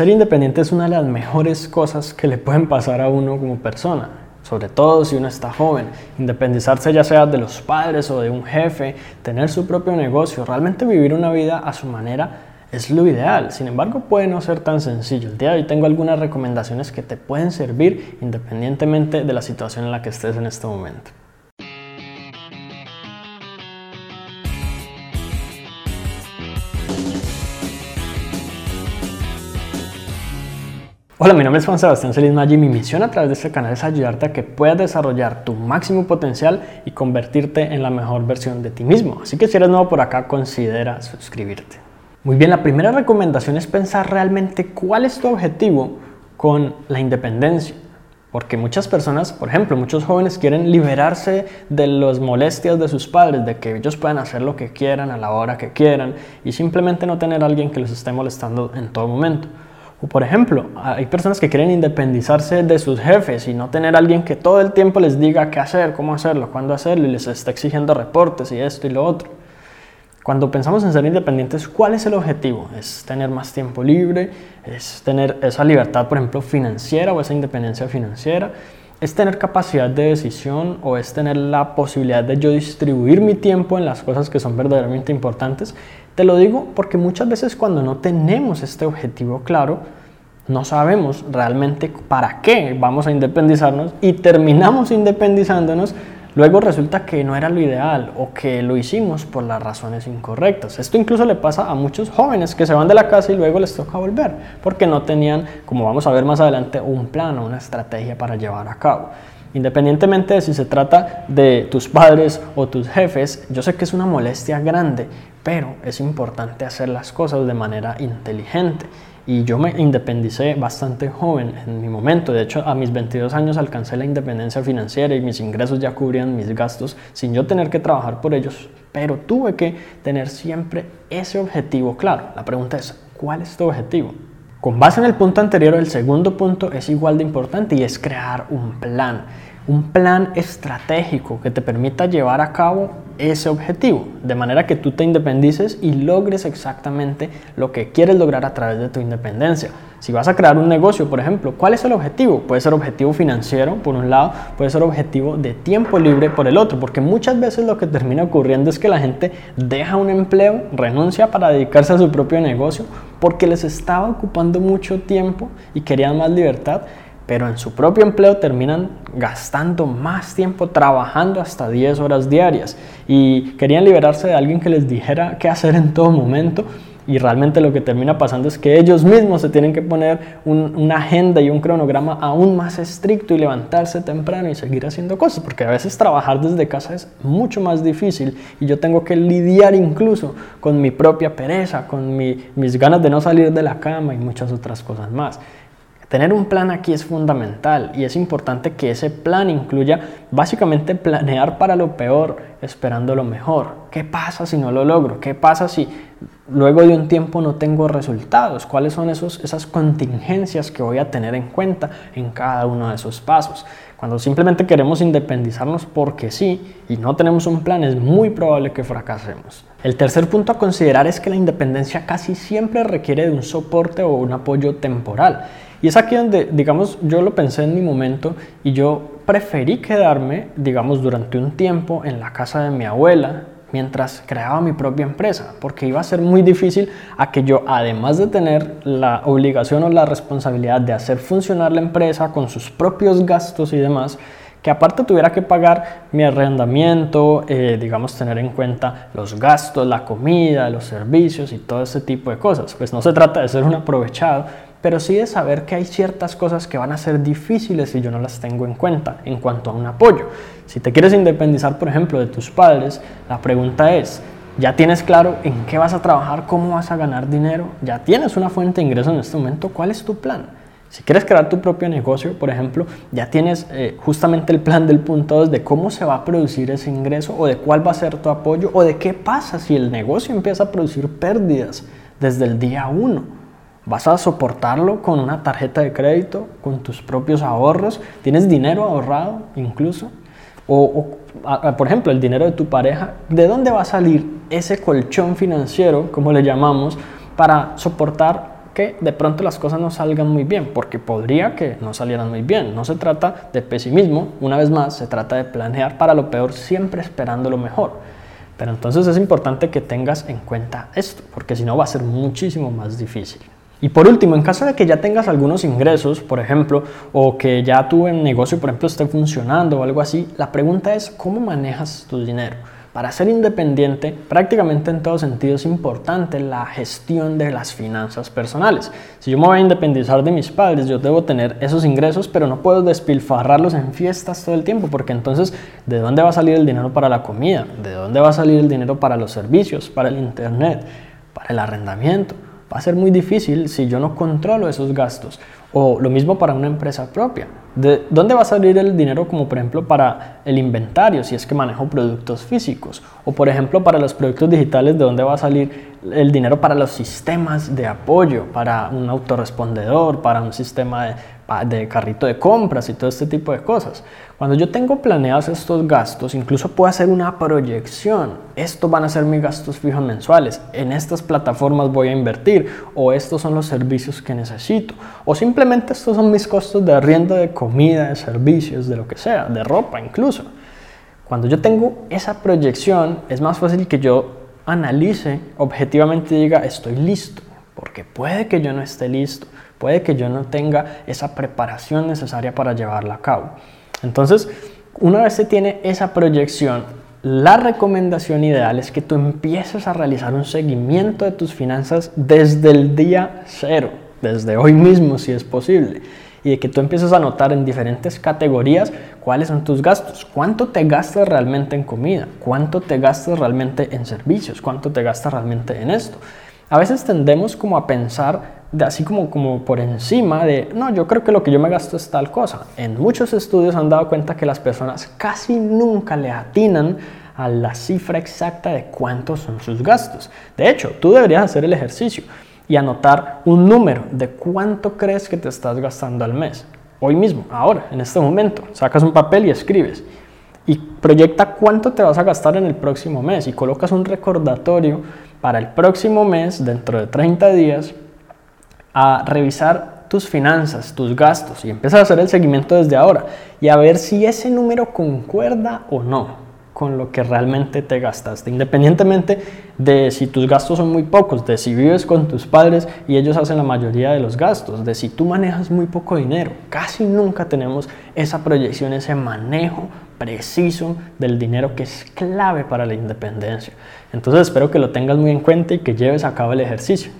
Ser independiente es una de las mejores cosas que le pueden pasar a uno como persona, sobre todo si uno está joven. Independizarse ya sea de los padres o de un jefe, tener su propio negocio, realmente vivir una vida a su manera es lo ideal. Sin embargo, puede no ser tan sencillo. El día de hoy tengo algunas recomendaciones que te pueden servir independientemente de la situación en la que estés en este momento. Hola, mi nombre es Juan Sebastián Celis Maggi y mi misión a través de este canal es ayudarte a que puedas desarrollar tu máximo potencial y convertirte en la mejor versión de ti mismo. Así que si eres nuevo por acá, considera suscribirte. Muy bien, la primera recomendación es pensar realmente cuál es tu objetivo con la independencia. Porque muchas personas, por ejemplo, muchos jóvenes quieren liberarse de las molestias de sus padres, de que ellos puedan hacer lo que quieran a la hora que quieran y simplemente no tener alguien que los esté molestando en todo momento. Por ejemplo, hay personas que quieren independizarse de sus jefes y no tener alguien que todo el tiempo les diga qué hacer, cómo hacerlo, cuándo hacerlo y les está exigiendo reportes y esto y lo otro. Cuando pensamos en ser independientes, ¿cuál es el objetivo? ¿Es tener más tiempo libre? ¿Es tener esa libertad, por ejemplo, financiera o esa independencia financiera? ¿Es tener capacidad de decisión o es tener la posibilidad de yo distribuir mi tiempo en las cosas que son verdaderamente importantes? Te lo digo porque muchas veces cuando no tenemos este objetivo claro, no sabemos realmente para qué vamos a independizarnos y terminamos independizándonos, luego resulta que no era lo ideal o que lo hicimos por las razones incorrectas. Esto incluso le pasa a muchos jóvenes que se van de la casa y luego les toca volver porque no tenían, como vamos a ver más adelante, un plan o una estrategia para llevar a cabo. Independientemente de si se trata de tus padres o tus jefes, yo sé que es una molestia grande, pero es importante hacer las cosas de manera inteligente. Y yo me independicé bastante joven en mi momento. De hecho, a mis 22 años alcancé la independencia financiera y mis ingresos ya cubrían mis gastos sin yo tener que trabajar por ellos. Pero tuve que tener siempre ese objetivo claro. La pregunta es, ¿cuál es tu objetivo? Con base en el punto anterior, el segundo punto es igual de importante y es crear un plan. Un plan estratégico que te permita llevar a cabo ese objetivo, de manera que tú te independices y logres exactamente lo que quieres lograr a través de tu independencia. Si vas a crear un negocio, por ejemplo, ¿cuál es el objetivo? Puede ser objetivo financiero, por un lado, puede ser objetivo de tiempo libre por el otro, porque muchas veces lo que termina ocurriendo es que la gente deja un empleo, renuncia para dedicarse a su propio negocio, porque les estaba ocupando mucho tiempo y querían más libertad pero en su propio empleo terminan gastando más tiempo trabajando hasta 10 horas diarias y querían liberarse de alguien que les dijera qué hacer en todo momento y realmente lo que termina pasando es que ellos mismos se tienen que poner una agenda y un cronograma aún más estricto y levantarse temprano y seguir haciendo cosas, porque a veces trabajar desde casa es mucho más difícil y yo tengo que lidiar incluso con mi propia pereza, con mis ganas de no salir de la cama y muchas otras cosas más. Tener un plan aquí es fundamental y es importante que ese plan incluya básicamente planear para lo peor esperando lo mejor. ¿Qué pasa si no lo logro? ¿Qué pasa si luego de un tiempo no tengo resultados? ¿Cuáles son esos, esas contingencias que voy a tener en cuenta en cada uno de esos pasos? Cuando simplemente queremos independizarnos porque sí y no tenemos un plan, es muy probable que fracasemos. El tercer punto a considerar es que la independencia casi siempre requiere de un soporte o un apoyo temporal. Y es aquí donde, digamos, yo lo pensé en mi momento y yo preferí quedarme, digamos, durante un tiempo en la casa de mi abuela mientras creaba mi propia empresa, porque iba a ser muy difícil a que yo, además de tener la obligación o la responsabilidad de hacer funcionar la empresa con sus propios gastos y demás, que aparte tuviera que pagar mi arrendamiento, eh, digamos, tener en cuenta los gastos, la comida, los servicios y todo ese tipo de cosas. Pues no se trata de ser un aprovechado, pero sí de saber que hay ciertas cosas que van a ser difíciles si yo no las tengo en cuenta en cuanto a un apoyo. Si te quieres independizar, por ejemplo, de tus padres, la pregunta es, ¿ya tienes claro en qué vas a trabajar, cómo vas a ganar dinero? ¿Ya tienes una fuente de ingreso en este momento? ¿Cuál es tu plan? Si quieres crear tu propio negocio, por ejemplo, ya tienes eh, justamente el plan del punto 2 de cómo se va a producir ese ingreso o de cuál va a ser tu apoyo o de qué pasa si el negocio empieza a producir pérdidas desde el día 1 ¿Vas a soportarlo con una tarjeta de crédito, con tus propios ahorros? ¿Tienes dinero ahorrado incluso? O, por ejemplo, el dinero de tu pareja, ¿de dónde va a salir ese colchón financiero, como le llamamos, para soportar que de pronto las cosas no salgan muy bien, porque podría que no salieran muy bien. No se trata de pesimismo, una vez más, se trata de planear para lo peor, siempre esperando lo mejor. Pero entonces es importante que tengas en cuenta esto, porque si no va a ser muchísimo más difícil. Y por último, en caso de que ya tengas algunos ingresos, por ejemplo, o que ya tu negocio, por ejemplo, esté funcionando o algo así, la pregunta es cómo manejas tu dinero. Para ser independiente, prácticamente en todo sentido es importante la gestión de las finanzas personales. Si yo me voy a independizar de mis padres, yo debo tener esos ingresos, pero no puedo despilfarrarlos en fiestas todo el tiempo, porque entonces, ¿de dónde va a salir el dinero para la comida? ¿De dónde va a salir el dinero para los servicios, para el internet, para el arrendamiento? Va a ser muy difícil si yo no controlo esos gastos. O lo mismo para una empresa propia. ¿De dónde va a salir el dinero como por ejemplo para el inventario si es que manejo productos físicos? O por ejemplo para los productos digitales, ¿de dónde va a salir el dinero para los sistemas de apoyo? Para un autorrespondedor, para un sistema de de carrito de compras y todo este tipo de cosas. Cuando yo tengo planeados estos gastos, incluso puedo hacer una proyección. Estos van a ser mis gastos fijos mensuales. En estas plataformas voy a invertir o estos son los servicios que necesito. O simplemente estos son mis costos de arriendo de comida, de servicios, de lo que sea, de ropa incluso. Cuando yo tengo esa proyección, es más fácil que yo analice objetivamente y diga, estoy listo, porque puede que yo no esté listo Puede que yo no tenga esa preparación necesaria para llevarla a cabo. Entonces, una vez se tiene esa proyección, la recomendación ideal es que tú empieces a realizar un seguimiento de tus finanzas desde el día cero, desde hoy mismo si es posible, y de que tú empieces a notar en diferentes categorías cuáles son tus gastos, cuánto te gastas realmente en comida, cuánto te gastas realmente en servicios, cuánto te gastas realmente en esto. A veces tendemos como a pensar de así como, como por encima de, no, yo creo que lo que yo me gasto es tal cosa. En muchos estudios han dado cuenta que las personas casi nunca le atinan a la cifra exacta de cuántos son sus gastos. De hecho, tú deberías hacer el ejercicio y anotar un número de cuánto crees que te estás gastando al mes. Hoy mismo, ahora, en este momento, sacas un papel y escribes. Y proyecta cuánto te vas a gastar en el próximo mes y colocas un recordatorio para el próximo mes, dentro de 30 días, a revisar tus finanzas, tus gastos y empiezas a hacer el seguimiento desde ahora y a ver si ese número concuerda o no con lo que realmente te gastaste, independientemente de si tus gastos son muy pocos, de si vives con tus padres y ellos hacen la mayoría de los gastos, de si tú manejas muy poco dinero. Casi nunca tenemos esa proyección, ese manejo preciso del dinero que es clave para la independencia. Entonces espero que lo tengas muy en cuenta y que lleves a cabo el ejercicio.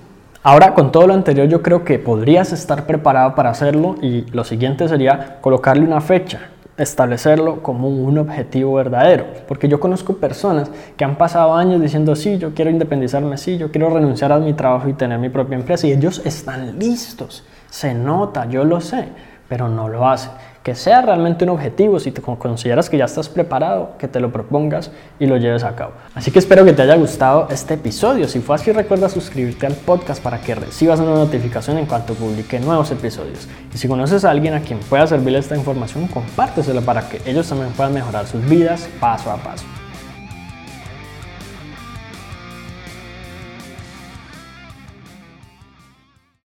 Ahora, con todo lo anterior, yo creo que podrías estar preparado para hacerlo y lo siguiente sería colocarle una fecha, establecerlo como un objetivo verdadero. Porque yo conozco personas que han pasado años diciendo, sí, yo quiero independizarme, sí, yo quiero renunciar a mi trabajo y tener mi propia empresa. Y ellos están listos, se nota, yo lo sé, pero no lo hacen que sea realmente un objetivo, si te consideras que ya estás preparado, que te lo propongas y lo lleves a cabo. Así que espero que te haya gustado este episodio. Si fue así, recuerda suscribirte al podcast para que recibas una notificación en cuanto publique nuevos episodios. Y si conoces a alguien a quien pueda servirle esta información, compártesela para que ellos también puedan mejorar sus vidas paso a paso.